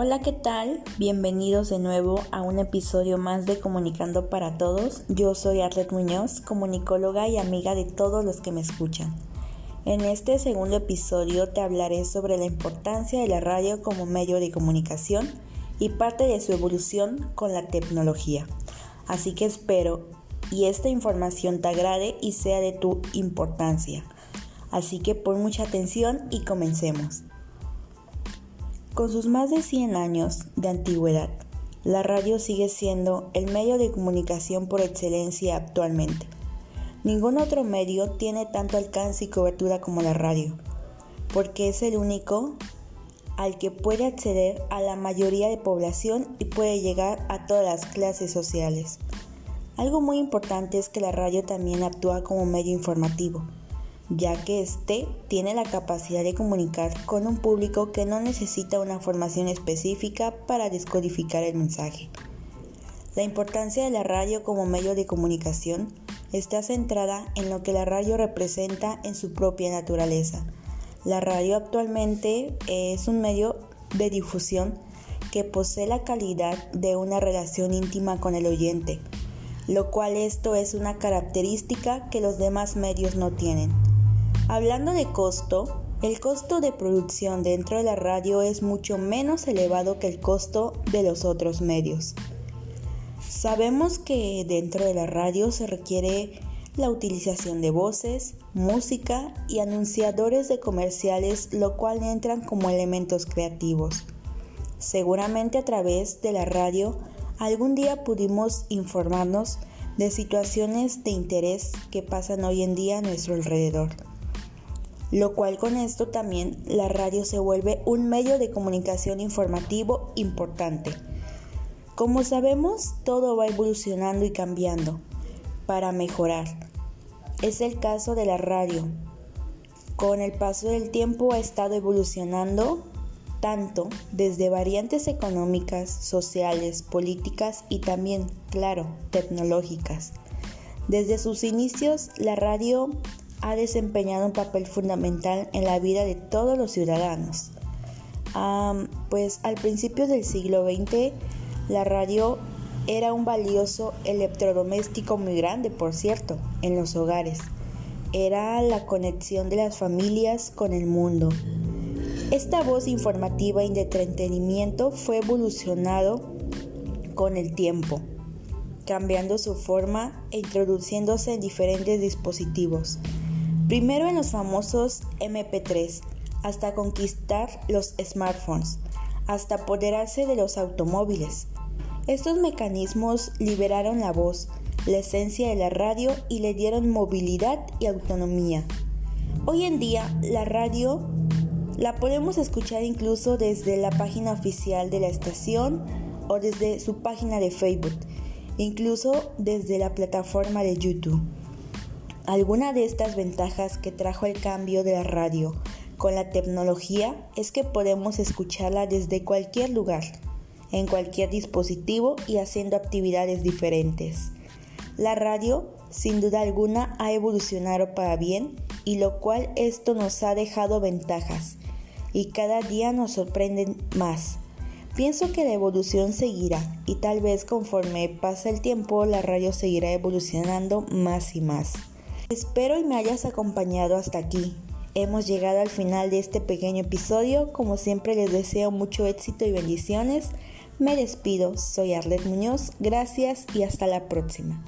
Hola, ¿qué tal? Bienvenidos de nuevo a un episodio más de Comunicando para Todos. Yo soy Arlet Muñoz, comunicóloga y amiga de todos los que me escuchan. En este segundo episodio te hablaré sobre la importancia de la radio como medio de comunicación y parte de su evolución con la tecnología. Así que espero y esta información te agrade y sea de tu importancia. Así que pon mucha atención y comencemos. Con sus más de 100 años de antigüedad, la radio sigue siendo el medio de comunicación por excelencia actualmente. Ningún otro medio tiene tanto alcance y cobertura como la radio, porque es el único al que puede acceder a la mayoría de población y puede llegar a todas las clases sociales. Algo muy importante es que la radio también actúa como medio informativo ya que éste tiene la capacidad de comunicar con un público que no necesita una formación específica para descodificar el mensaje. La importancia de la radio como medio de comunicación está centrada en lo que la radio representa en su propia naturaleza. La radio actualmente es un medio de difusión que posee la calidad de una relación íntima con el oyente, lo cual esto es una característica que los demás medios no tienen. Hablando de costo, el costo de producción dentro de la radio es mucho menos elevado que el costo de los otros medios. Sabemos que dentro de la radio se requiere la utilización de voces, música y anunciadores de comerciales, lo cual entran como elementos creativos. Seguramente a través de la radio algún día pudimos informarnos de situaciones de interés que pasan hoy en día a nuestro alrededor lo cual con esto también la radio se vuelve un medio de comunicación informativo importante. Como sabemos, todo va evolucionando y cambiando para mejorar. Es el caso de la radio. Con el paso del tiempo ha estado evolucionando tanto desde variantes económicas, sociales, políticas y también, claro, tecnológicas. Desde sus inicios, la radio ha desempeñado un papel fundamental en la vida de todos los ciudadanos. pues al principio del siglo XX la radio era un valioso electrodoméstico muy grande, por cierto, en los hogares. Era la conexión de las familias con el mundo. Esta voz informativa y de entretenimiento fue evolucionado con el tiempo, cambiando su forma e introduciéndose en diferentes dispositivos. Primero en los famosos MP3, hasta conquistar los smartphones, hasta apoderarse de los automóviles. Estos mecanismos liberaron la voz, la esencia de la radio y le dieron movilidad y autonomía. Hoy en día la radio la podemos escuchar incluso desde la página oficial de la estación o desde su página de Facebook, incluso desde la plataforma de YouTube. Alguna de estas ventajas que trajo el cambio de la radio con la tecnología es que podemos escucharla desde cualquier lugar, en cualquier dispositivo y haciendo actividades diferentes. La radio, sin duda alguna, ha evolucionado para bien y lo cual esto nos ha dejado ventajas y cada día nos sorprenden más. Pienso que la evolución seguirá y tal vez conforme pasa el tiempo la radio seguirá evolucionando más y más. Espero y me hayas acompañado hasta aquí. Hemos llegado al final de este pequeño episodio. Como siempre les deseo mucho éxito y bendiciones. Me despido, soy Arlet Muñoz. Gracias y hasta la próxima.